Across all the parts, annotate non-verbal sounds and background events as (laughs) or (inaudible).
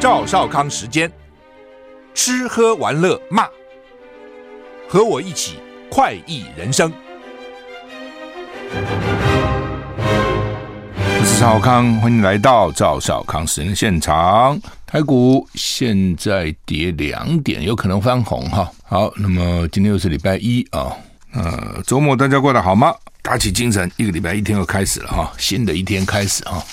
赵少康时间，吃喝玩乐骂，和我一起快意人生。我是赵少康，欢迎来到赵少康时间现场。台股现在跌两点，有可能翻红哈。好，那么今天又是礼拜一啊，呃，周末大家过得好吗？打起精神，一个礼拜一天又开始了哈，新的一天开始哈。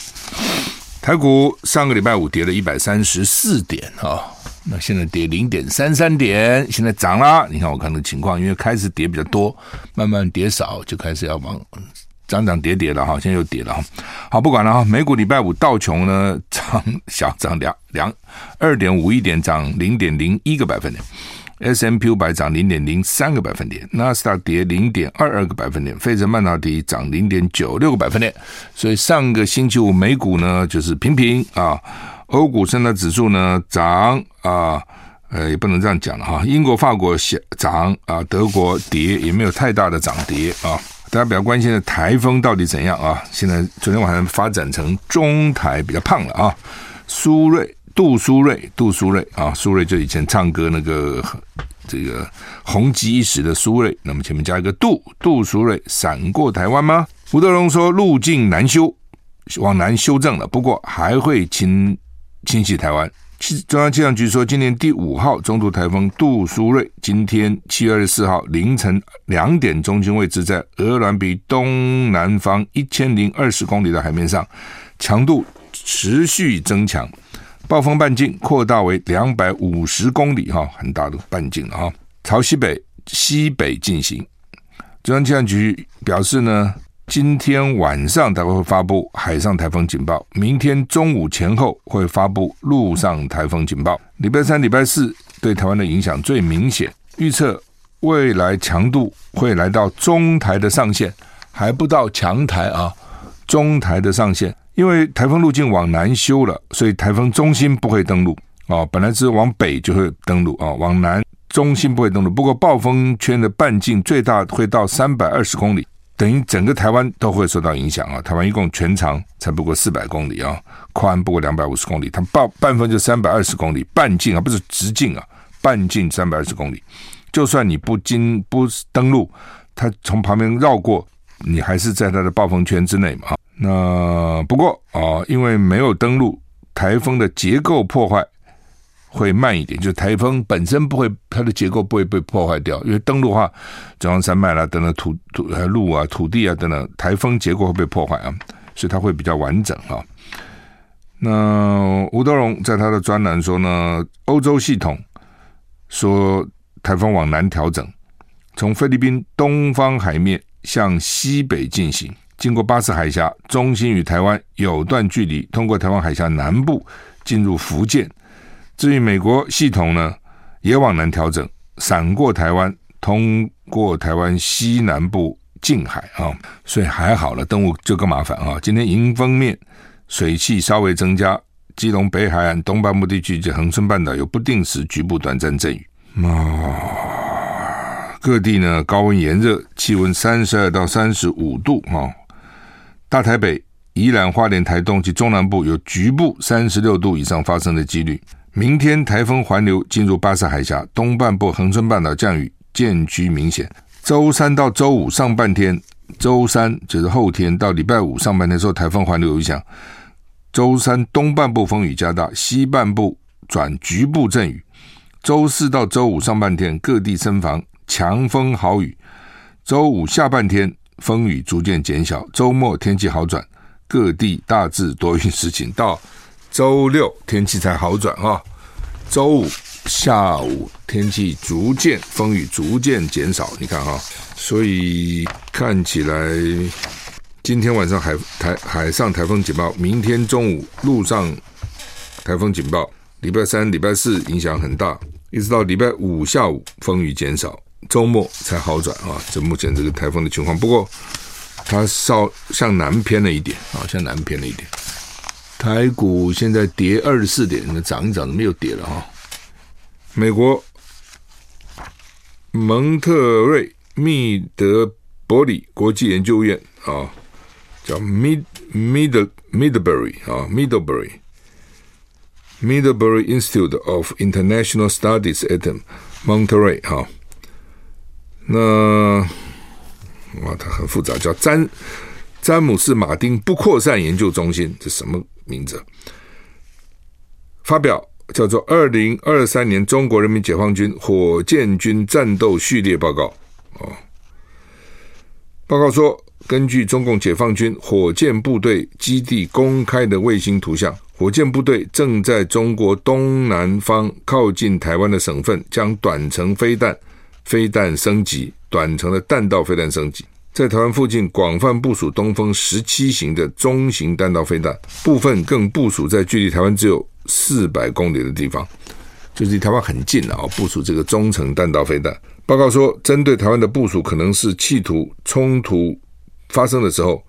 台股上个礼拜五跌了一百三十四点啊，那现在跌零点三三点，现在涨啦。你看我看的情况，因为开始跌比较多，慢慢跌少，就开始要往涨涨跌跌了哈。现在又跌了哈。好，不管了哈。美股礼拜五道琼呢涨小涨两两二点五一点，涨零点零一个百分点。S&P 五百涨零点零三个百分点，纳斯达跌零点二二个百分点，费城半导体涨零点九六个百分点。所以上个星期五美股呢就是平平啊，欧股三大指数呢涨啊，呃也不能这样讲了哈。英国、法国涨啊，德国跌也没有太大的涨跌啊。大家比较关心的台风到底怎样啊？现在昨天晚上发展成中台比较胖了啊，苏瑞。杜苏芮，杜苏芮啊，苏芮就以前唱歌那个这个红极一时的苏芮，那么前面加一个杜，杜苏芮闪过台湾吗？吴德荣说路径难修，往南修正了，不过还会侵侵袭台湾。中央气象局说，今年第五号中度台风杜苏芮，今天七月二十四号凌晨两点，中心位置在鹅銮鼻东南方一千零二十公里的海面上，强度持续增强。暴风半径扩大为两百五十公里，哈，很大的半径了哈。朝西北西北进行。中央气象局表示呢，今天晚上它会发布海上台风警报，明天中午前后会发布陆上台风警报。礼拜三、礼拜四对台湾的影响最明显，预测未来强度会来到中台的上限，还不到强台啊，中台的上限。因为台风路径往南修了，所以台风中心不会登陆啊。本来是往北就会登陆啊，往南中心不会登陆。不过暴风圈的半径最大会到三百二十公里，等于整个台湾都会受到影响啊。台湾一共全长才不过四百公里啊，宽不过两百五十公里，它半半分就三百二十公里，半径啊不是直径啊，半径三百二十公里。就算你不经不登陆，它从旁边绕过，你还是在它的暴风圈之内嘛。那不过啊，因为没有登陆，台风的结构破坏会慢一点。就台风本身不会，它的结构不会被破坏掉。因为登陆的话，中央山脉啦等等土土路啊、土地啊等等，台风结构会被破坏啊，所以它会比较完整啊。那吴德荣在他的专栏说呢，欧洲系统说台风往南调整，从菲律宾东方海面向西北进行。经过巴士海峡，中心与台湾有段距离，通过台湾海峡南部进入福建。至于美国系统呢，也往南调整，闪过台湾，通过台湾西南部近海啊，所以还好了。登陆就更麻烦啊。今天迎风面水汽稍微增加，基隆北海岸东半部地区及恒春半岛有不定时局部短暂阵雨。各地呢高温炎热，气温三十二到三十五度哈。大台北、宜兰花莲、台东及中南部有局部三十六度以上发生的几率。明天台风环流进入巴士海峡，东半部恒春半岛降雨渐趋明显。周三到周五上半天，周三就是后天到礼拜五上半天受台风环流影响，周三东半部风雨加大，西半部转局部阵雨。周四到周五上半天各地慎防强风豪雨，周五下半天。风雨逐渐减小，周末天气好转，各地大致多云时晴。到周六天气才好转啊！周五下午天气逐渐风雨逐渐减少，你看哈，所以看起来今天晚上海台海上台风警报，明天中午陆上台风警报，礼拜三、礼拜四影响很大，一直到礼拜五下午风雨减少。周末才好转啊！这目前这个台风的情况，不过它稍向南偏了一点啊，向南偏了一点。台股现在跌二十四点，那涨一涨，没有跌了哈。美国蒙特瑞密德伯里国际研究院啊，叫 Mid Mid Middlebury 啊 Middlebury，Middlebury Institute of International Studies at Monterey 哈，那哇，它很复杂，叫詹詹姆斯马丁不扩散研究中心，这什么名字？发表叫做《二零二三年中国人民解放军火箭军战斗序列报告》哦。报告说，根据中共解放军火箭部队基地公开的卫星图像。火箭部队正在中国东南方靠近台湾的省份，将短程飞弹飞弹升级，短程的弹道飞弹升级，在台湾附近广泛部署东风十七型的中型弹道飞弹，部分更部署在距离台湾只有四百公里的地方，就是离台湾很近了啊！部署这个中程弹道飞弹。报告说，针对台湾的部署，可能是企图冲突发生的时候，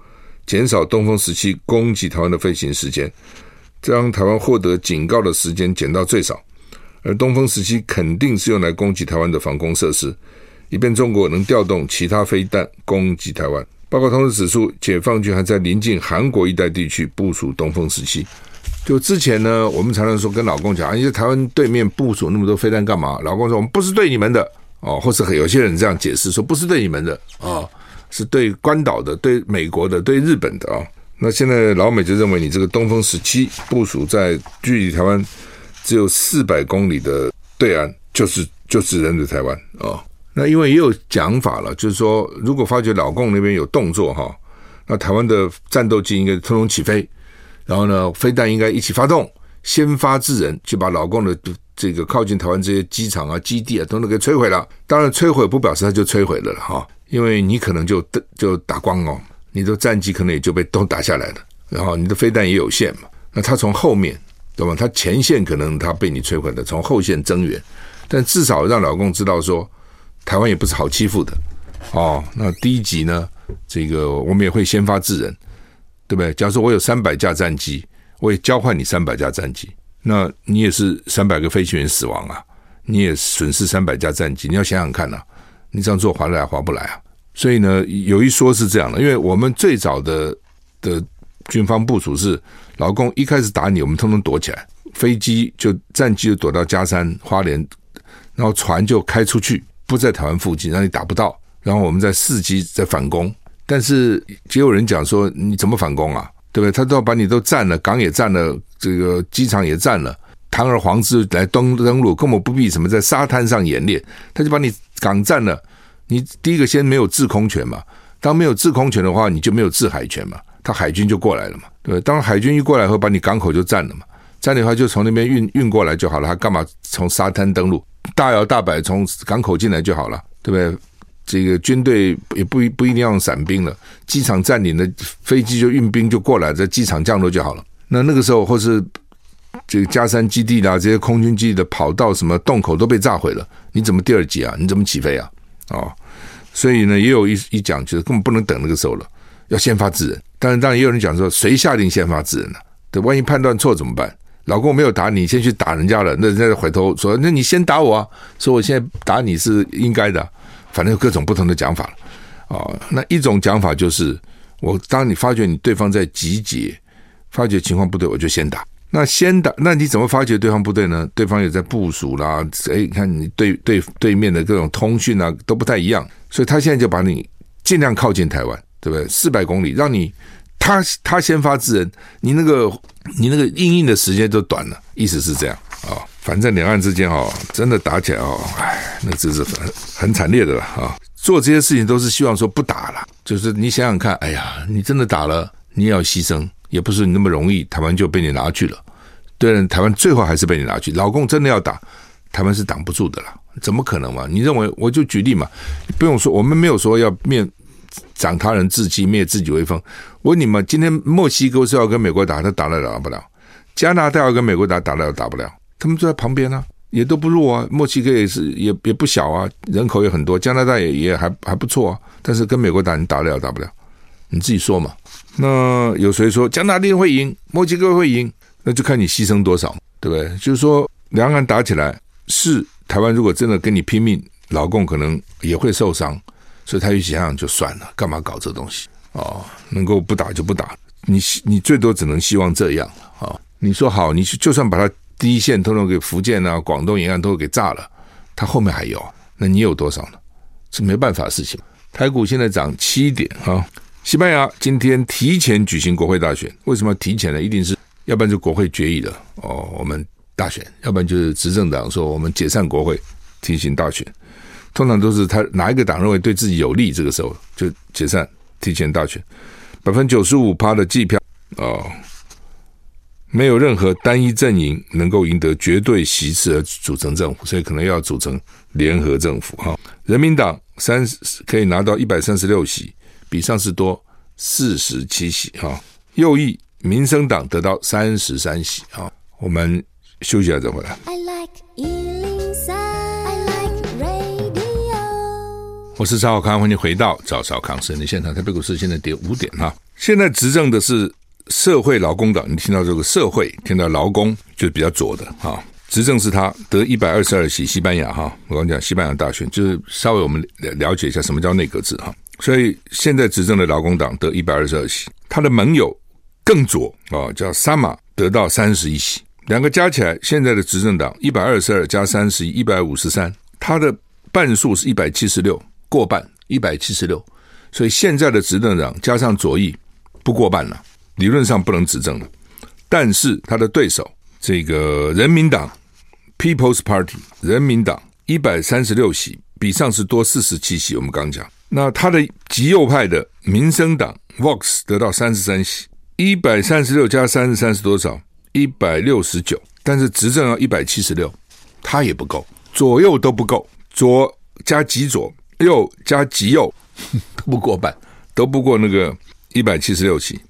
减少东风十七攻击台湾的飞行时间。将台湾获得警告的时间减到最少，而东风十七肯定是用来攻击台湾的防空设施，以便中国能调动其他飞弹攻击台湾。报告同时指出，解放军还在临近韩国一带地区部署东风十七。就之前呢，我们常常说跟老公讲，啊你在台湾对面部署那么多飞弹干嘛？老公说我们不是对你们的哦，或是有些人这样解释说不是对你们的哦，是对关岛的、对美国的、对日本的啊。那现在老美就认为你这个东风十七部署在距离台湾只有四百公里的对岸，就是就只针对台湾哦。那因为也有讲法了，就是说如果发觉老共那边有动作哈，那台湾的战斗机应该通通起飞，然后呢，飞弹应该一起发动，先发制人，就把老共的这个靠近台湾这些机场啊、基地啊，都能给摧毁了。当然，摧毁不表示它就摧毁了了哈，因为你可能就就打光哦。你的战机可能也就被都打下来了，然后你的飞弹也有限嘛，那他从后面，对吧？他前线可能他被你摧毁了，从后线增援，但至少让老公知道说，台湾也不是好欺负的哦。那第一级呢，这个我们也会先发制人，对不对？假如说我有三百架战机，我也交换你三百架战机，那你也是三百个飞行员死亡啊，你也损失三百架战机，你要想想看呐、你这样做划得来划不来啊？所以呢，有一说是这样的，因为我们最早的的军方部署是，老共一开始打你，我们通通躲起来，飞机就战机就躲到加山花莲，然后船就开出去，不在台湾附近，让你打不到，然后我们再伺机再反攻。但是也有人讲说，你怎么反攻啊？对不对？他都要把你都占了，港也占了，这个机场也占了，堂而皇之来登登陆，根本不必什么在沙滩上演练，他就把你港占了。你第一个先没有制空权嘛？当没有制空权的话，你就没有制海权嘛？他海军就过来了嘛？对，当海军一过来后，把你港口就占了嘛？占的话，就从那边运运过来就好了。他干嘛从沙滩登陆？大摇大摆从港口进来就好了，对不对？这个军队也不不一定要用伞兵了，机场占领的飞机就运兵就过来，在机场降落就好了。那那个时候，或是这个加山基地啦，这些空军基地的跑道、什么洞口都被炸毁了，你怎么第二级啊？你怎么起飞啊？哦，所以呢，也有一一讲，就是根本不能等那个时候了，要先发制人。当然，当然也有人讲说，谁下令先发制人呢？对，万一判断错怎么办？老公没有打你，先去打人家了，那人家回头说，那你先打我啊，说我现在打你是应该的，反正有各种不同的讲法了。哦，那一种讲法就是，我当你发觉你对方在集结，发觉情况不对，我就先打。那先打，那你怎么发觉对方不对呢？对方也在部署啦，哎，你看你对对对面的各种通讯啊都不太一样，所以他现在就把你尽量靠近台湾，对不对？四百公里，让你他他先发制人，你那个你那个应应的时间就短了，意思是这样啊、反正两岸之间哦，真的打起来哦，哎，那真是很很惨烈的了啊、做这些事情都是希望说不打了，就是你想想看，哎呀，你真的打了，你也要牺牲。也不是你那么容易，台湾就被你拿去了。对，台湾最后还是被你拿去。老共真的要打，台湾是挡不住的了，怎么可能嘛？你认为？我就举例嘛，不用说，我们没有说要灭长他人志气，灭自己威风。问你们，今天墨西哥是要跟美国打，他打得了不了？加拿大要跟美国打，打得了打不了？他们就在旁边啊，也都不弱啊。墨西哥也是也也不小啊，人口也很多。加拿大也也还还不错啊，但是跟美国打，你打得了打不了？你自己说嘛。那有谁说加拿大会赢，墨西哥会赢？那就看你牺牲多少，对不对？就是说，两岸打起来，是台湾如果真的跟你拼命，老共可能也会受伤，所以他一想想就算了，干嘛搞这东西？哦，能够不打就不打，你你最多只能希望这样啊、哦。你说好，你就算把它第一线通通给福建啊、广东沿岸都给炸了，它后面还有，那你有多少呢？是没办法的事情。台股现在涨七点啊。西班牙今天提前举行国会大选，为什么提前呢？一定是要不然就国会决议了哦，我们大选；要不然就是执政党说我们解散国会，提行大选。通常都是他哪一个党认为对自己有利，这个时候就解散，提前大选。百分之九十五趴的计票哦，没有任何单一阵营能够赢得绝对席次而组成政府，所以可能要组成联合政府哈。人民党三十可以拿到一百三十六席。比上次多四十七席哈，右翼民生党得到三十三席啊。我们休息一下再回来。I like 我是赵少康，欢迎回到赵少康生的现场。台北股市现在跌五点哈。现在执政的是社会劳工党，你听到这个社会，听到劳工就是比较左的哈。执政是他得一百二十二席，西班牙哈。我刚讲西班牙大选，就是稍微我们了解一下什么叫内阁制哈。所以现在执政的劳工党得一百二十二席，他的盟友更左啊，叫萨马得到三十一席，两个加起来，现在的执政党一百二十二加三十一，一百五十三，他的半数是一百七十六，过半一百七十六，所以现在的执政党加上左翼不过半了，理论上不能执政了。但是他的对手这个人民党 （People's Party） 人民党一百三十六席，比上次多四十七席。我们刚讲。那他的极右派的民生党 Vox 得到三十三席，一百三十六加三十三是多少？一百六十九。但是执政要一百七十六，他也不够，左右都不够，左加极左，右加极右都 (laughs) 不过半，都不过那个一百七十六席，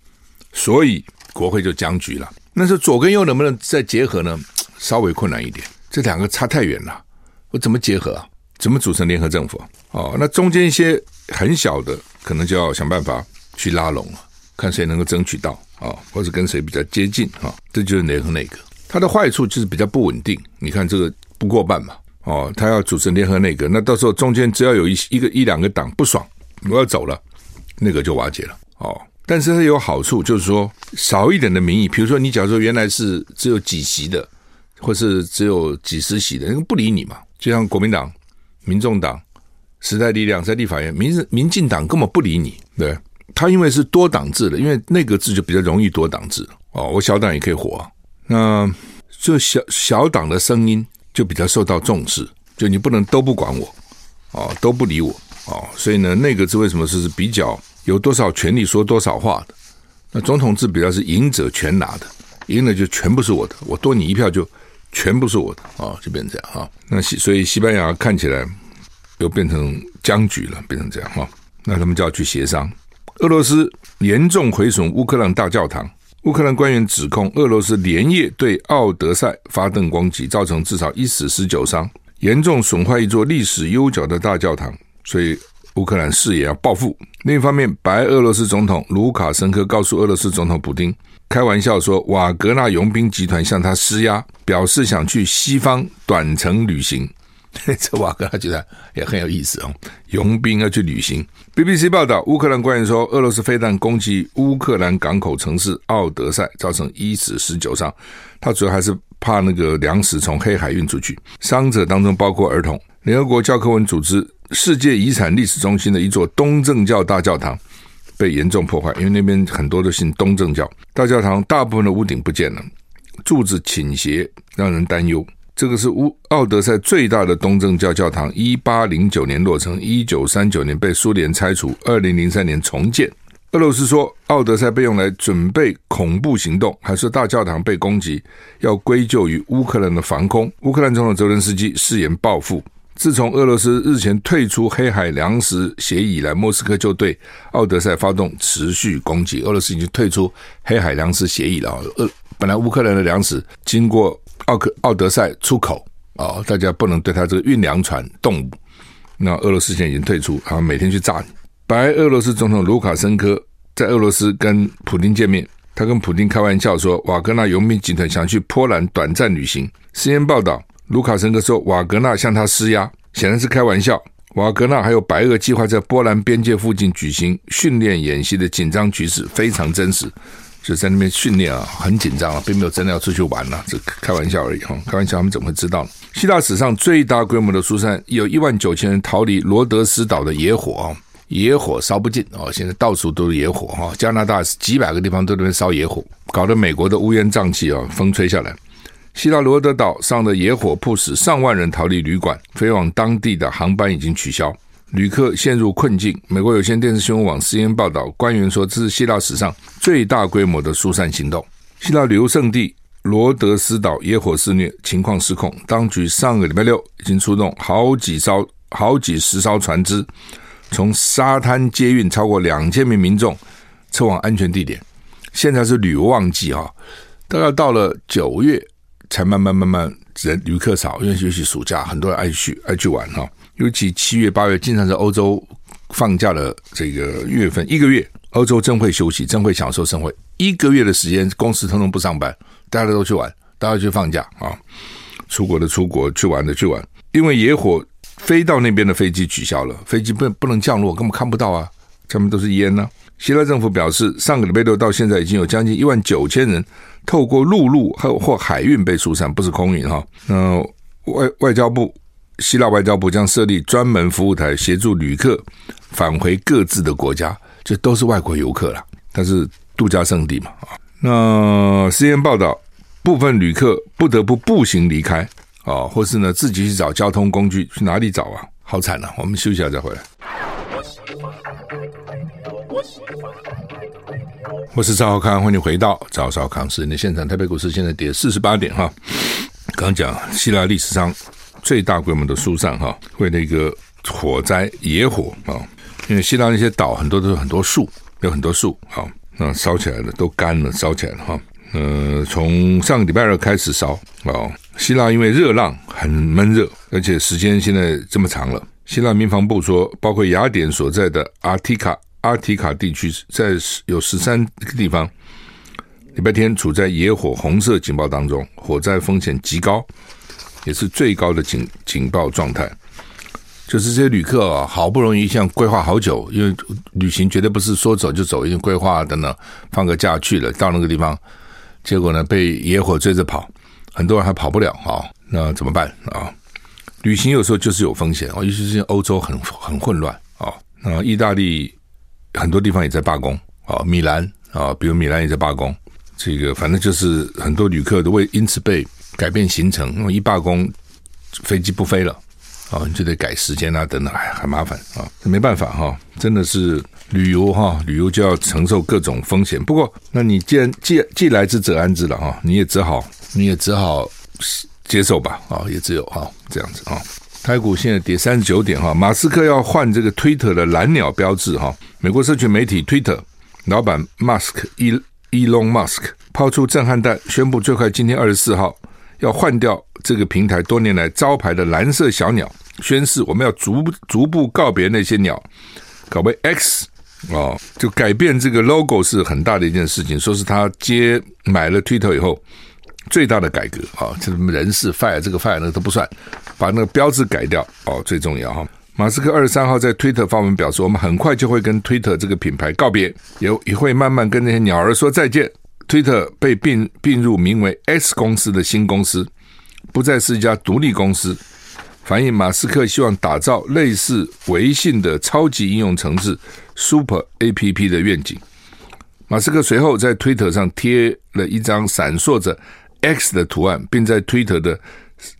所以国会就僵局了。那是左跟右能不能再结合呢？稍微困难一点，这两个差太远了，我怎么结合啊？怎么组成联合政府？哦，那中间一些很小的，可能就要想办法去拉拢了，看谁能够争取到啊，或者跟谁比较接近啊，这就是联合内阁。它的坏处就是比较不稳定。你看这个不过半嘛，哦，他要组成联合内阁，那到时候中间只要有一一个一两个党不爽，我要走了，那个就瓦解了。哦，但是它有好处，就是说少一点的民意，比如说你假如说原来是只有几席的，或是只有几十席的，那个不理你嘛，就像国民党。民众党、时代力量在立法院，民民进党根本不理你，对，他因为是多党制的，因为内阁制就比较容易多党制哦。我小党也可以活，那就小小党的声音就比较受到重视，就你不能都不管我哦，都不理我哦。所以呢，内阁制为什么是比较有多少权力说多少话的？那总统制比较是赢者全拿的，赢了就全部是我的，我多你一票就。全部是我的啊，就变成这样哈。那西所以西班牙看起来又变成僵局了，变成这样哈。那他们就要去协商。俄罗斯严重毁损乌克兰大教堂，乌克兰官员指控俄罗斯连夜对奥德赛发动攻击，造成至少一死十九伤，严重损坏一座历史悠久的大教堂。所以乌克兰誓言要报复。另一方面，白俄罗斯总统卢卡申科告诉俄罗斯总统普丁。开玩笑说，瓦格纳佣兵集团向他施压，表示想去西方短程旅行。(laughs) 这瓦格拉集团也很有意思哦，佣兵要去旅行。BBC 报道，乌克兰官员说，俄罗斯飞弹攻击乌克兰港口城市奥德赛，造成一死十九伤。他主要还是怕那个粮食从黑海运出去，伤者当中包括儿童。联合国教科文组织世界遗产历史中心的一座东正教大教堂。被严重破坏，因为那边很多都信东正教。大教堂大部分的屋顶不见了，柱子倾斜，让人担忧。这个是乌奥德赛最大的东正教教堂，一八零九年落成，一九三九年被苏联拆除，二零零三年重建。俄罗斯说奥德赛被用来准备恐怖行动，还是大教堂被攻击，要归咎于乌克兰的防空。乌克兰总统泽连斯基誓言报复。自从俄罗斯日前退出黑海粮食协议以来，莫斯科就对奥德赛发动持续攻击。俄罗斯已经退出黑海粮食协议了。俄本来乌克兰的粮食经过奥克奥德赛出口啊，大家不能对他这个运粮船动武。那俄罗斯现在已经退出，然后每天去炸你。白俄罗斯总统卢卡申科在俄罗斯跟普丁见面，他跟普丁开玩笑说，瓦格纳佣兵集团想去波兰短暂旅行。CNN 报道。卢卡申科说：“瓦格纳向他施压，显然是开玩笑。瓦格纳还有白俄计划在波兰边界附近举行训练演习的紧张局势非常真实。就在那边训练啊，很紧张啊，并没有真的要出去玩呐、这开玩笑而已哈，开玩笑，他们怎么会知道呢？希腊史上最大规模的疏散，有一万九千人逃离罗德斯岛的野火啊，野火烧不尽哦，现在到处都是野火哈，加拿大几百个地方都在那边烧野火，搞得美国的乌烟瘴气啊，风吹下来。希腊罗德岛上的野火迫使上万人逃离旅馆，飞往当地的航班已经取消，旅客陷入困境。美国有线电视新闻网 cn 报道，官员说这是希腊史上最大规模的疏散行动。希腊旅游胜地罗德斯岛野火肆虐，情况失控，当局上个礼拜六已经出动好几艘、好几十艘船只，从沙滩接运超过两千名民众撤往安全地点。现在是旅游旺季哈，都要到了九月。才慢慢慢慢人旅客少，因为尤其暑假很多人爱去爱去玩哈。尤其七月八月，经常是欧洲放假的这个月份，一个月欧洲真会休息，真会享受生活。一个月的时间，公司通通不上班，大家都去玩，大家去放假啊。出国的出国，去玩的去玩。因为野火飞到那边的飞机取消了，飞机不不能降落，根本看不到啊，上面都是烟呢、希腊政府表示，上个礼拜六到现在已经有将近一万九千人透过陆路或或海运被疏散，不是空运哈。那外外交部，希腊外交部将设立专门服务台，协助旅客返回各自的国家，这都是外国游客啦，但是度假胜地嘛啊。那 cn 报道，部分旅客不得不步行离开啊，或是呢自己去找交通工具，去哪里找啊？好惨啊！我们休息一下再回来。我是赵少康，欢迎回到赵少康时间的现场。台北股市现在跌四十八点哈。刚讲希腊历史上最大规模的疏散哈，为了一个火灾野火啊，因为希腊那些岛很多都是很多树，有很多树好，那烧起来了都干了，烧起来了哈。呃，从上个礼拜二开始烧啊。希腊因为热浪很闷热，而且时间现在这么长了。希腊民防部说，包括雅典所在的阿提卡。阿提卡地区在有十三个地方，礼拜天处在野火红色警报当中，火灾风险极高，也是最高的警警报状态。就是这些旅客啊，好不容易像规划好久，因为旅行绝对不是说走就走，因为规划等等，放个假去了，到那个地方，结果呢被野火追着跑，很多人还跑不了啊，那怎么办啊？旅行有时候就是有风险啊，尤其是欧洲很很混乱啊，那意大利。很多地方也在罢工啊，米兰啊，比如米兰也在罢工。这个反正就是很多旅客都会因此被改变行程，因为一罢工，飞机不飞了啊，你就得改时间啊，等等，哎，很麻烦啊，没办法哈，真的是旅游哈，旅游就要承受各种风险。不过，那你既然既既来之则安之了哈，你也只好你也只好接受吧啊，也只有哈这样子啊。台股现在跌三十九点哈，马斯克要换这个推特的蓝鸟标志哈。美国社群媒体 Twitter 老板 Musk 伊 Elon Musk 抛出震撼弹，宣布最快今天二十四号要换掉这个平台多年来招牌的蓝色小鸟，宣誓我们要逐逐步告别那些鸟，搞为 X 哦，就改变这个 logo 是很大的一件事情，说是他接买了 Twitter 以后最大的改革啊，这什么人事 fire 这个 fire 那都不算，把那个标志改掉哦，最重要哈。马斯克二十三号在推特发文表示：“我们很快就会跟推特这个品牌告别，也也会慢慢跟那些鸟儿说再见。”推特被并并入名为 X 公司的新公司，不再是一家独立公司，反映马斯克希望打造类似微信的超级应用程式 Super APP 的愿景。马斯克随后在推特上贴了一张闪烁着 X 的图案，并在推特的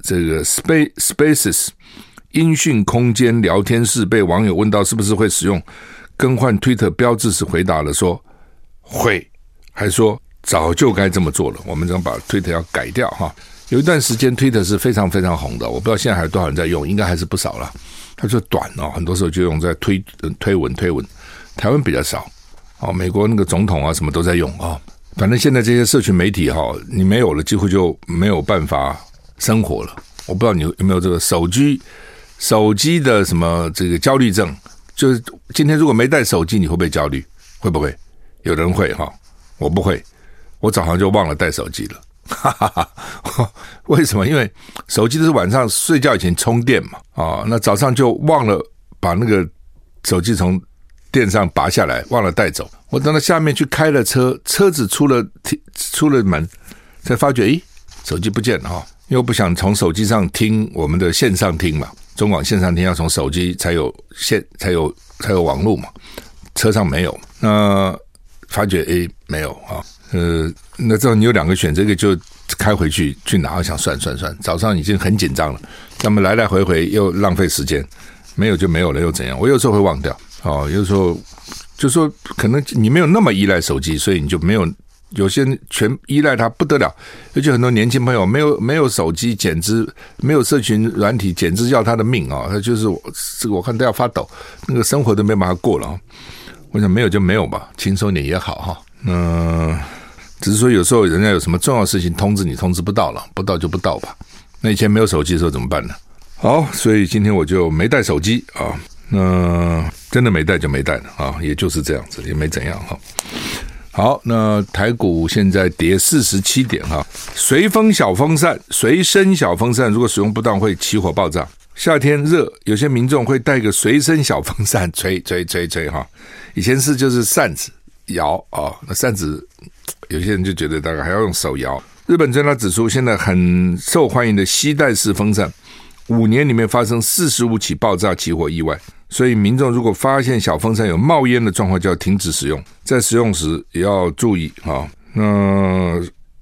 这个 Space Spaces。音讯空间聊天室被网友问到是不是会使用更换推特标志时，回答了说会，还说早就该这么做了。我们将把推特要改掉哈。有一段时间推特是非常非常红的，我不知道现在还有多少人在用，应该还是不少了。它就短哦，很多时候就用在推推文推文，台湾比较少哦。美国那个总统啊什么都在用啊。反正现在这些社群媒体哈，你没有了，几乎就没有办法生活了。我不知道你有没有这个手机。手机的什么这个焦虑症，就是今天如果没带手机，你会不会焦虑？会不会？有人会哈，我不会，我早上就忘了带手机了。哈哈哈，为什么？因为手机都是晚上睡觉以前充电嘛，啊，那早上就忘了把那个手机从电上拔下来，忘了带走。我等到下面去开了车，车子出了出了门，才发觉，诶，手机不见了哈。因为不想从手机上听我们的线上听嘛，中广线上听要从手机才有线，才有才有网络嘛。车上没有，那发觉诶没有啊，呃，那之后你有两个选择，一个就开回去去拿，我想算算算，早上已经很紧张了，那么来来回回又浪费时间，没有就没有了又怎样？我有时候会忘掉，哦，有时候就说可能你没有那么依赖手机，所以你就没有，有些全依赖它不得了，尤其很多年轻朋友没有没有手机，简直没有社群软体，简直要他的命啊！他就是我这个我看都要发抖，那个生活都没办法过了。我想没有就没有吧，轻松点也好哈。嗯、只是说有时候人家有什么重要事情通知你，通知不到了，不到就不到吧。那以前没有手机的时候怎么办呢？好，所以今天我就没带手机啊。那、真的没带就没带了啊，也就是这样子，也没怎样哈。好，那台股现在跌四十七点哈。随风小风扇，随身小风扇，如果使用不当会起火爆炸。夏天热，有些民众会带个随身小风扇吹吹吹吹哈。以前是就是扇子摇啊，那扇子有些人就觉得大概还要用手摇。日本专家指出，现在很受欢迎的吸带式风扇，五年里面发生四十五起爆炸起火意外。所以民众如果发现小风扇有冒烟的状况，就要停止使用，在使用时也要注意啊。那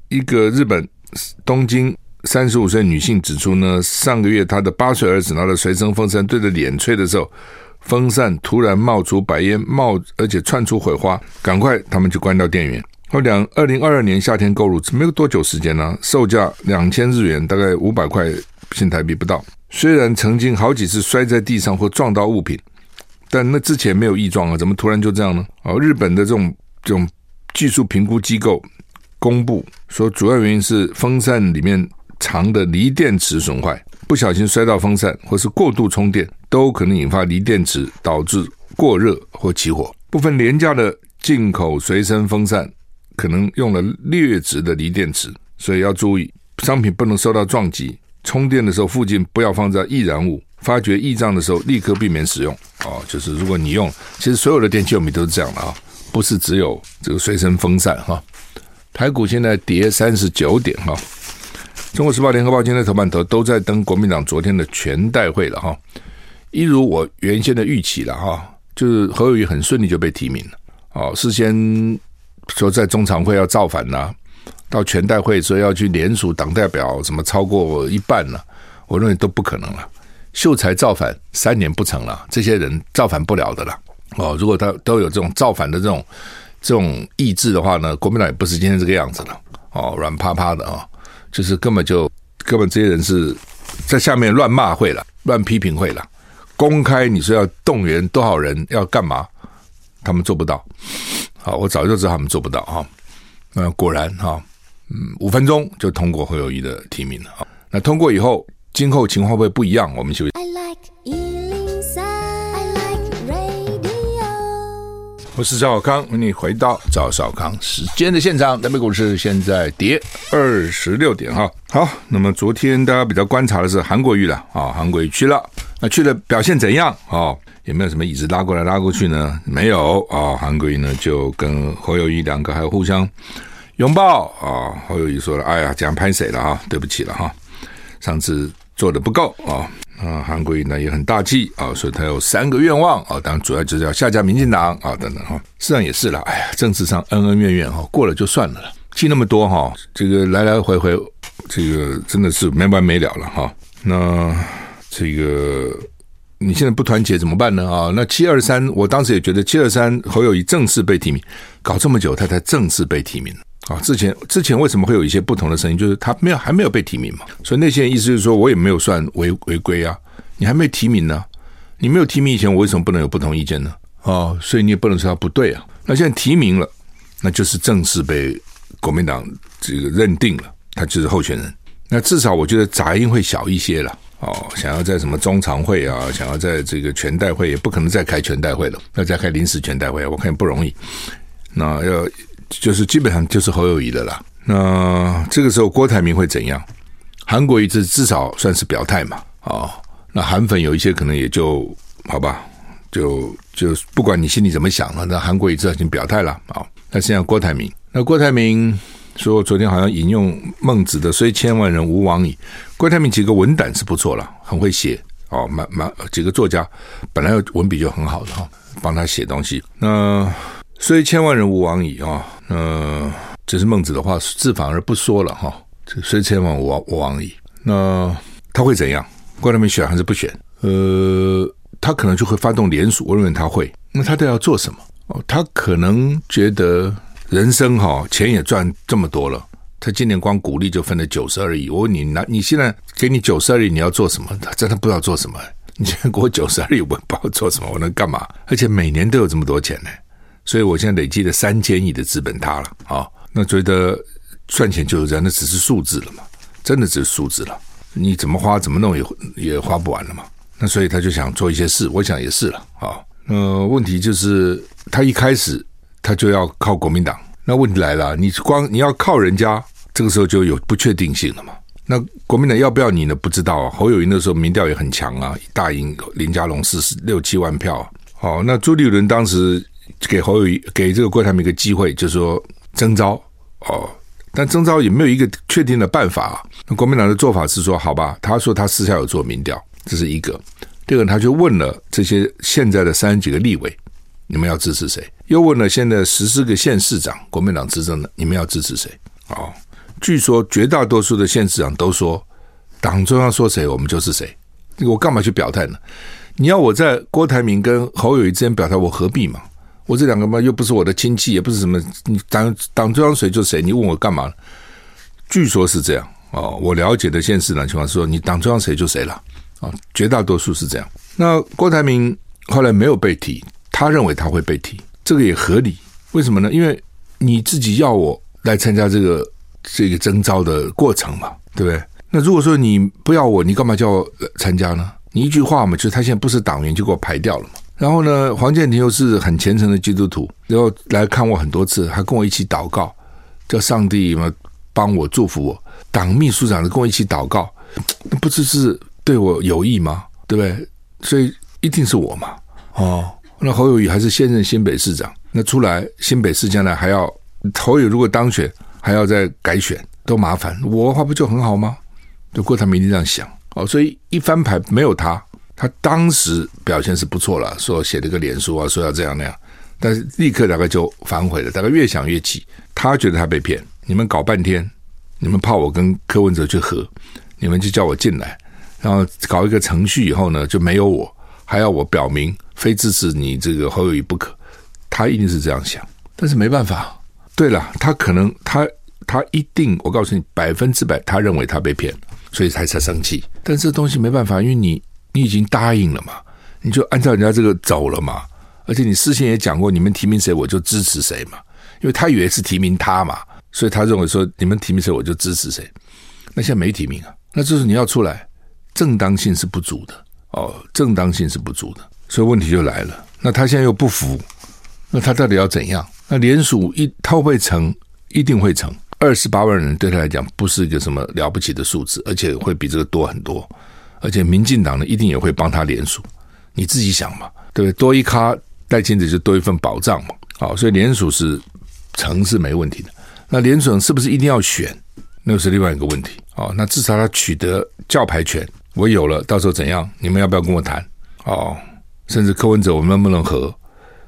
一个日本东京。三十五岁女性指出呢，上个月她的八岁儿子拿着随身风扇对着脸吹的时候，风扇突然冒出白烟，冒而且窜出火花，赶快他们就关掉电源。后两二零二二年夏天购入，没有多久时间呢、售价两千日元，大概五百块新台币不到。虽然曾经好几次摔在地上或撞到物品，但那之前没有异状啊，怎么突然就这样呢？哦，日本的这种这种技术评估机构公布说，主要原因是风扇里面。藏的锂电池损坏，不小心摔到风扇，或是过度充电，都可能引发锂电池导致过热或起火。部分廉价的进口随身风扇可能用了劣质的锂电池，所以要注意，商品不能受到撞击。充电的时候附近不要放在易燃物，发觉异障的时候立刻避免使用。哦，就是如果你用，其实所有的电器用品都是这样的啊，不是只有这个随身风扇哈。台股现在跌三十九点哈。中国时报、联合报今天头版头都在登国民党昨天的全代会了哈，一如我原先的预期了哈，就是何友宜很顺利就被提名了哦。事先说在中常会要造反呐，到全代会说要去联署党代表，什么超过一半了，我认为都不可能了。秀才造反三年不成了，这些人造反不了的了哦。如果他都有这种造反的这种这种意志的话呢，国民党也不是今天这个样子了哦，软趴趴的啊。就是根本就根本这些人是在下面乱骂会了，乱批评会了。公开你说要动员多少人要干嘛，他们做不到。好，我早就知道他们做不到哈。那果然哈，嗯，五分钟就通过侯友谊的提名了。那通过以后，今后情况会不一样？我们就。我是赵小康，欢迎你回到赵少康时间的现场。台北股市现在跌二十六点哈。好，那么昨天大家比较观察的是韩国瑜了啊，韩国瑜去了，那去了表现怎样啊？有没有什么椅子拉过来拉过去呢？没有啊。韩国瑜呢就跟侯友谊两个还有互相拥抱啊。侯友谊说了：“哎呀，这样拍谁了哈？对不起了哈，上次做的不够啊。”啊，韩国瑜呢也很大气啊，所以他有三个愿望啊，当然主要就是要下架民进党啊等等哈。事实上也是了，哎呀，政治上恩恩怨怨哈，过了就算了了，记那么多哈，这个来来回回，这个真的是没完没了了哈。那这个你现在不团结怎么办呢啊？那七二三，我当时也觉得七二三侯友谊正式被提名，搞这么久他才正式被提名。啊，之前之前为什么会有一些不同的声音？就是他没有还没有被提名嘛，所以那些人意思就是说我也没有算违违规啊，你还没提名呢，你没有提名以前，我为什么不能有不同意见呢？哦，所以你也不能说他不对啊。那现在提名了，那就是正式被国民党这个认定了，他就是候选人。那至少我觉得杂音会小一些了。哦，想要在什么中常会啊，想要在这个全代会，也不可能再开全代会了，要再开临时全代会，我看也不容易。那要。就是基本上就是侯友谊的啦。那这个时候郭台铭会怎样？韩国瑜至至少算是表态嘛。哦，那韩粉有一些可能也就好吧，就就不管你心里怎么想了，那韩国瑜这已经表态了啊。那现在郭台铭，那郭台铭说昨天好像引用孟子的“虽千万人，吾往矣”。郭台铭几个文胆是不错了，很会写哦，蛮蛮几个作家本来文笔就很好的哈，帮他写东西。那“虽千万人，吾往矣”啊，那这是孟子的话，自反而不说了哈。这“虽千万，吾吾往矣”，那他会怎样？郭台铭选还是不选？呃，他可能就会发动联署。我认为他会。那他都要做什么？哦，他可能觉得人生哈、哦，钱也赚这么多了。他今年光股利就分了九十二亿。我问你，那你现在给你九十二亿，你要做什么？他真的不知道做什么。你现在给我九十二亿，我不知道做什么，我能干嘛？而且每年都有这么多钱呢。所以我现在累积了三千亿的资本，他了啊、那觉得赚钱就是这样，那只是数字了嘛？真的只是数字了。你怎么花怎么弄也也花不完了嘛？那所以他就想做一些事，我想也是了啊。呃，问题就是他一开始他就要靠国民党，那问题来了，你光你要靠人家，这个时候就有不确定性了嘛。那国民党要不要你呢？不知道啊。侯友宜那时候民调也很强啊，大赢林佳龙四十六七万票。好，那朱立伦当时给侯友宜给这个郭台铭一个机会，就说征召哦。但征召也没有一个确定的办法啊。那国民党的做法是说，好吧，他说他私下有做民调，这是一个。第二个，他就问了这些现在的三十几个立委，你们要支持谁？又问了现在十四个县市长，国民党执政的，你们要支持谁？哦，据说绝大多数的县市长都说，党中央说谁，我们就是谁。我干嘛去表态呢？你要我在郭台铭跟侯友谊之间表态，我何必嘛？我这两个嘛，又不是我的亲戚，也不是什么，你党党中央谁就谁，你问我干嘛？据说是这样哦，我了解的县市长情况是说，你党中央谁就谁了啊，绝大多数是这样。那郭台铭后来没有被提，他认为他会被提，这个也合理。为什么呢？因为你自己要我来参加这个这个征召的过程嘛，对不对？那如果说你不要我，你干嘛叫我参加呢？你一句话嘛，就是他现在不是党员，就给我排掉了嘛。然后呢，黄建庭又是很虔诚的基督徒，然后来看我很多次，还跟我一起祷告，叫上帝嘛帮我祝福我。党秘书长跟我一起祷告，那不就是对我有益吗？对不对？所以一定是我嘛。哦，那侯友宜还是现任新北市长，那出来新北市将来还要侯友如果当选还要再改选，多麻烦。我的话不就很好吗？就郭台铭一定这样想哦，所以一翻牌没有他。他当时表现是不错了，说写了个脸书啊，说要这样那样，但是立刻大概就反悔了，大概越想越气。他觉得他被骗，你们搞半天，你们怕我跟柯文哲去和，你们就叫我进来，然后搞一个程序以后呢，就没有我，还要我表明非支持你这个侯友宜不可。他一定是这样想，但是没办法。对了，他可能他他一定，我告诉你百分之百，他认为他被骗，所以才才生气。但这东西没办法，因为你。你已经答应了嘛？你就按照人家这个走了嘛？而且你事先也讲过，你们提名谁我就支持谁嘛？因为他以为是提名他嘛，所以他认为说你们提名谁我就支持谁。那现在没提名啊，那就是你要出来，正当性是不足的哦，正当性是不足的，所以问题就来了。那他现在又不服，那他到底要怎样？那联署一他会会成？一定会成。二十八万人对他来讲不是一个什么了不起的数字，而且会比这个多很多。而且民进党呢，一定也会帮他联署，你自己想嘛，对不对？多一咖赖清德就多一份保障嘛。好，所以联署是成是没问题的。那联署是不是一定要选？那是另外一个问题。哦，那至少他取得教牌权，我有了，到时候怎样？你们要不要跟我谈？哦，甚至柯文哲我们能不能和？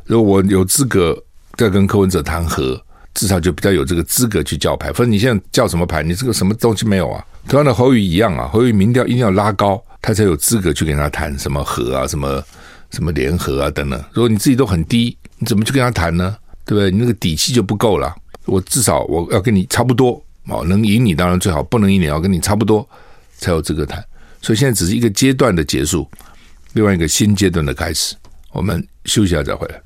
如果我有资格再跟柯文哲谈和，至少就比较有这个资格去叫牌。反正你现在叫什么牌？你这个什么东西没有啊？同样的侯宇一样啊，侯宇民调一定要拉高，他才有资格去跟他谈什么和啊，什么什么联合啊等等。如果你自己都很低，你怎么去跟他谈呢？对不对？你那个底气就不够了。我至少我要跟你差不多哦，能赢你当然最好，不能赢你要跟你差不多才有资格谈。所以现在只是一个阶段的结束，另外一个新阶段的开始。我们休息一下再回来。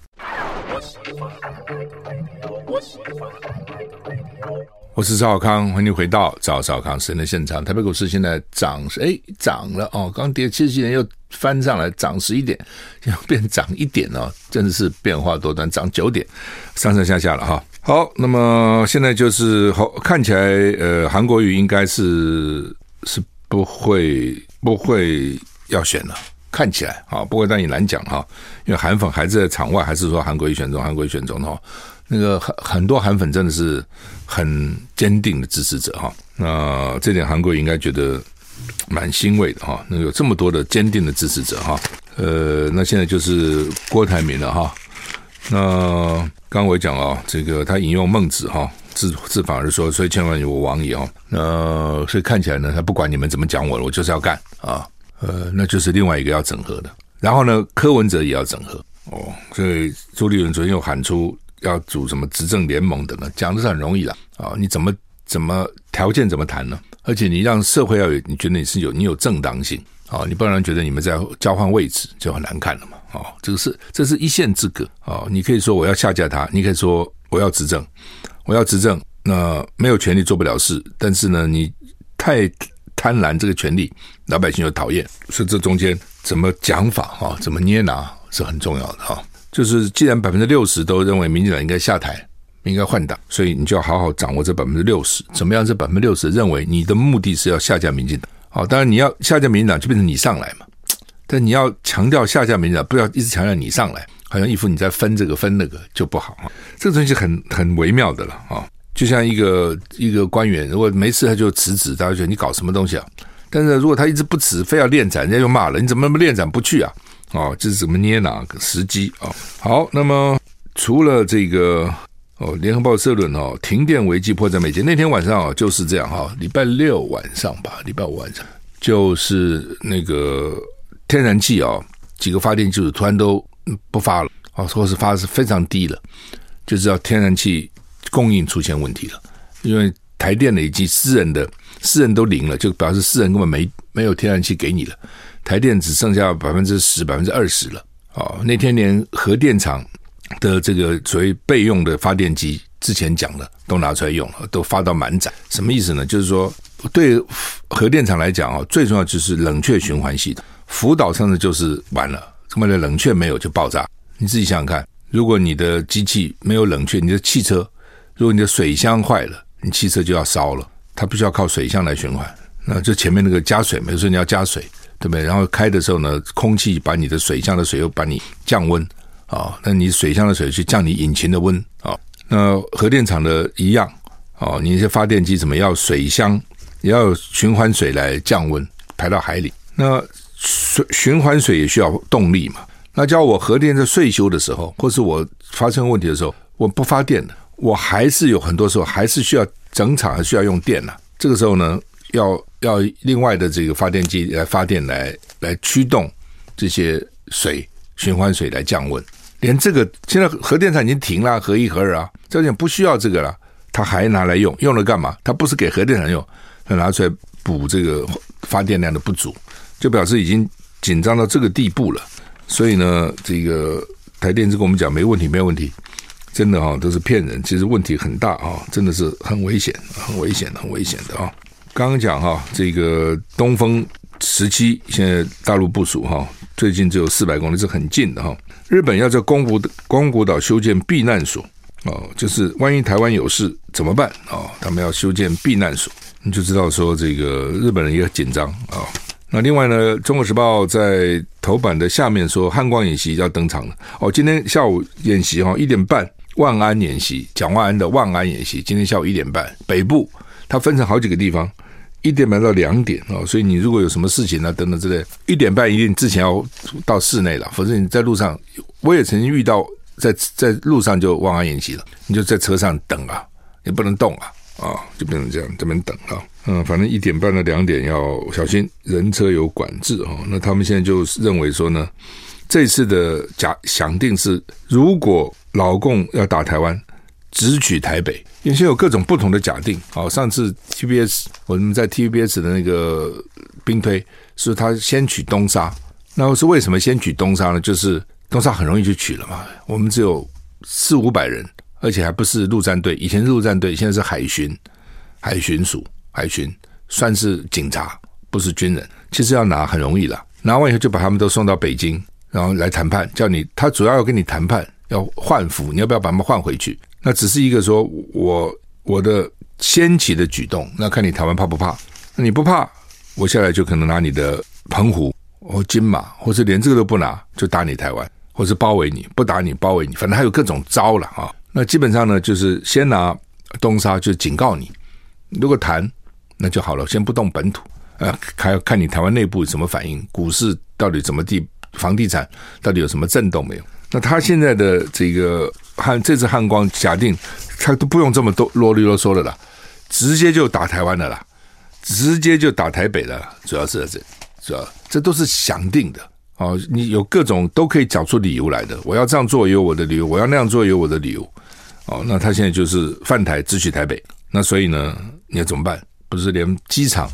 我是赵小康，欢迎回到赵小康时间的现场。台北股市现在涨，哎，涨了哦，刚跌七十几点又翻上来，涨十一点，要变涨一点哦，真的是变化多端，涨九点，上上下下了哈。好，那么现在就是好看起来，呃，韩国瑜应该是是不会不会要选了看起来啊，不过但也难讲哈，因为韩粉还是在场外，还是说韩国瑜选中，韩国瑜选总统，那个很很多韩粉真的是很坚定的支持者哈。那这点韩国应该觉得蛮欣慰的哈，能有这么多的坚定的支持者哈。呃，那现在就是郭台铭了哈。那刚刚我讲啊，这个他引用孟子哈，自自反而说，所以千万有我王矣哦。那所以看起来呢，他不管你们怎么讲我了，我就是要干啊。呃，那就是另外一个要整合的，然后呢，柯文哲也要整合哦，所以朱立伦昨天又喊出要组什么执政联盟的呢，讲的是很容易了啊、你怎么怎么条件怎么谈呢？而且你让社会要有，你觉得你是有你有正当性啊、你不然觉得你们在交换位置就很难看了嘛啊、哦，这个是这是一线之隔啊、你可以说我要下架他，你可以说我要执政，我要执政，那没有权利做不了事，但是呢，你太。贪婪这个权利，老百姓就讨厌，所以这中间怎么讲法哈，怎么捏拿是很重要的哈。就是既然百分之六十都认为民进党应该下台，应该换党，所以你就要好好掌握这百分之六十。怎么样？这百分之六十认为你的目的是要下架民进党，好，当然你要下架民进党就变成你上来嘛。但你要强调下架民进党，不要一直强调你上来，好像一副你在分这个分那个就不好。这个东西很很微妙的了啊。就像一个一个官员，如果没事他就辞职，大家觉得你搞什么东西啊？但是如果他一直不辞，非要练斩，人家就骂了，你怎么那么练斩不去啊？哦，这是怎么捏哪个时机啊？好，那么除了这个哦，联合报社论哦，停电危机迫在眉睫。那天晚上啊，就是这样哈，礼拜六晚上吧，礼拜五晚上，就是那个天然气啊，几个发电机组突然都不发了啊，或是发的是非常低了，就知道天然气。供应出现问题了，因为台电的以及私人的私人都零了，就表示私人根本没没有天然气给你了，台电只剩下百分之十、百分之二十了。哦，那天连核电厂的这个所谓备用的发电机，之前讲的都拿出来用了，都发到满载。什么意思呢？就是说，对核电厂来讲啊，最重要就是冷却循环系统，福岛上的就是完了，这么的冷却没有就爆炸。你自己想想看，如果你的机器没有冷却，你的汽车。如果你的水箱坏了，你汽车就要烧了，它必须要靠水箱来循环。那就前面那个加水，比如说你要加水，对不对？然后开的时候呢，空气把你的水箱的水又把你降温啊，那你水箱的水去降你引擎的温啊。那核电厂的一样啊，你一些发电机怎么要水箱也要循环水来降温，排到海里。那水循环水也需要动力嘛？那叫我核电在岁修的时候，或是我发生问题的时候，我不发电了。我还是有很多时候还是需要整场还需要用电呐、这个时候呢，要要另外的这个发电机来发电来来驱动这些水循环水来降温，连这个现在核电厂已经停了，核一核二啊，这点不需要这个了，他还拿来用，用了干嘛？他不是给核电厂用，他拿出来补这个发电量的不足，就表示已经紧张到这个地步了。所以呢，这个台电就跟我们讲没问题，没有问题。真的哈，都是骗人，其实问题很大啊，真的是很危险，很危险，很危险的啊。刚刚讲哈，这个东风十七现在大陆部署哈，最近只有四百公里，是很近的哈。日本要在宫古宫古岛修建避难所哦，就是万一台湾有事怎么办啊？他们要修建避难所，你就知道说这个日本人也很紧张啊。那另外呢，《中国时报》在头版的下面说，汉光演习要登场了哦，今天下午演习哈，一点半。万安演习，蒋万安的万安演习，今天下午一点半，北部它分成好几个地方，一点半到两点哦，所以你如果有什么事情呢，等等之类，一点半一定之前要到室内了，否则你在路上，我也曾经遇到在在路上就万安演习了，你就在车上等啊，你不能动啊，啊，就变成这样这边等啊，嗯，反正一点半到两点要小心人车有管制哦，那他们现在就认为说呢，这次的假想定是如果。老共要打台湾，直取台北，原先有各种不同的假定。好，上次 TBS 我们在 TBS 的那个兵推是他先取东沙，那是为什么先取东沙呢？就是东沙很容易就取了嘛。我们只有四五百人，而且还不是陆战队，以前是陆战队，现在是海巡、海巡署、海巡，算是警察，不是军人。其实要拿很容易了，拿完以后就把他们都送到北京，然后来谈判，叫你他主要要跟你谈判。要换服，你要不要把他们换回去？那只是一个说我我的先期的举动，那看你台湾怕不怕？你不怕，我下来就可能拿你的澎湖或金马，或是连这个都不拿，就打你台湾，或是包围你，不打你包围你，反正还有各种招了啊。那基本上呢，就是先拿东沙，就警告你，如果谈那就好了，先不动本土，呃，还要看你台湾内部什么反应，股市到底怎么地，房地产到底有什么震动没有？那他现在的这个汉这次汉光假定他都不用这么多啰里啰嗦的了，直接就打台湾的了，直接就打台北的，主要是这主要？这都是想定的哦。你有各种都可以找出理由来的。我要这样做也有我的理由，我要那样做也有我的理由。哦，那他现在就是泛台，直取台北。那所以呢，你要怎么办？不是连机场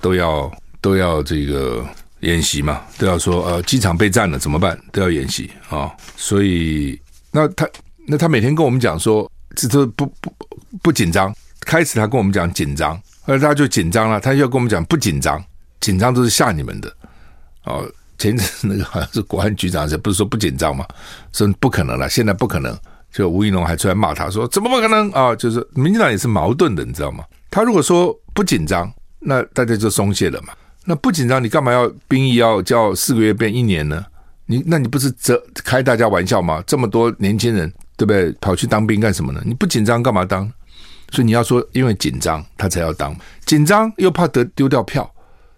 都要都要这个演习嘛？都要说呃，机场被占了怎么办？都要演习啊、所以那他那他每天跟我们讲说，这都不不不紧张。开始他跟我们讲紧张，后来他就紧张了。他又跟我们讲不紧张。紧张都是吓你们的哦！前阵那个好像是国安局长，不是说不紧张吗？说不可能了，现在不可能。就吴怡农还出来骂他说：“怎么不可能啊？”就是民进党也是矛盾的，你知道吗？他如果说不紧张，那大家就松懈了嘛。那不紧张，你干嘛要兵役要叫四个月变一年呢？你那你不是这开大家玩笑吗？这么多年轻人对不对？跑去当兵干什么呢？你不紧张干嘛当？所以你要说，因为紧张他才要当，紧张又怕得丢掉票。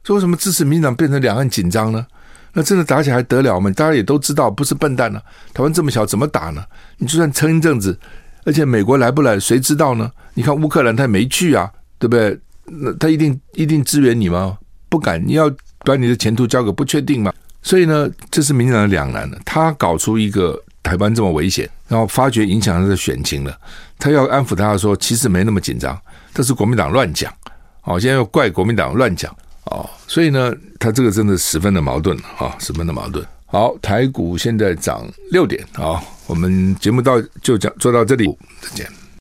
说为什么支持民进党变成两岸紧张呢？那真的打起来还得了吗？大家也都知道，不是笨蛋呢、台湾这么小，怎么打呢？你就算撑一阵子，而且美国来不来，谁知道呢？你看乌克兰他也没去啊，对不对？那他一定一定支援你吗？不敢，你要把你的前途交给不确定吗？所以呢，这是民进党的两难了。他搞出一个台湾这么危险，然后发觉影响他的选情了，他要安抚他说，其实没那么紧张，这是国民党乱讲。哦，现在又怪国民党乱讲。哦，所以呢，他这个真的十分的矛盾啊、十分的矛盾。好，台股现在涨六点，好，我们节目到就讲做到这里，再见。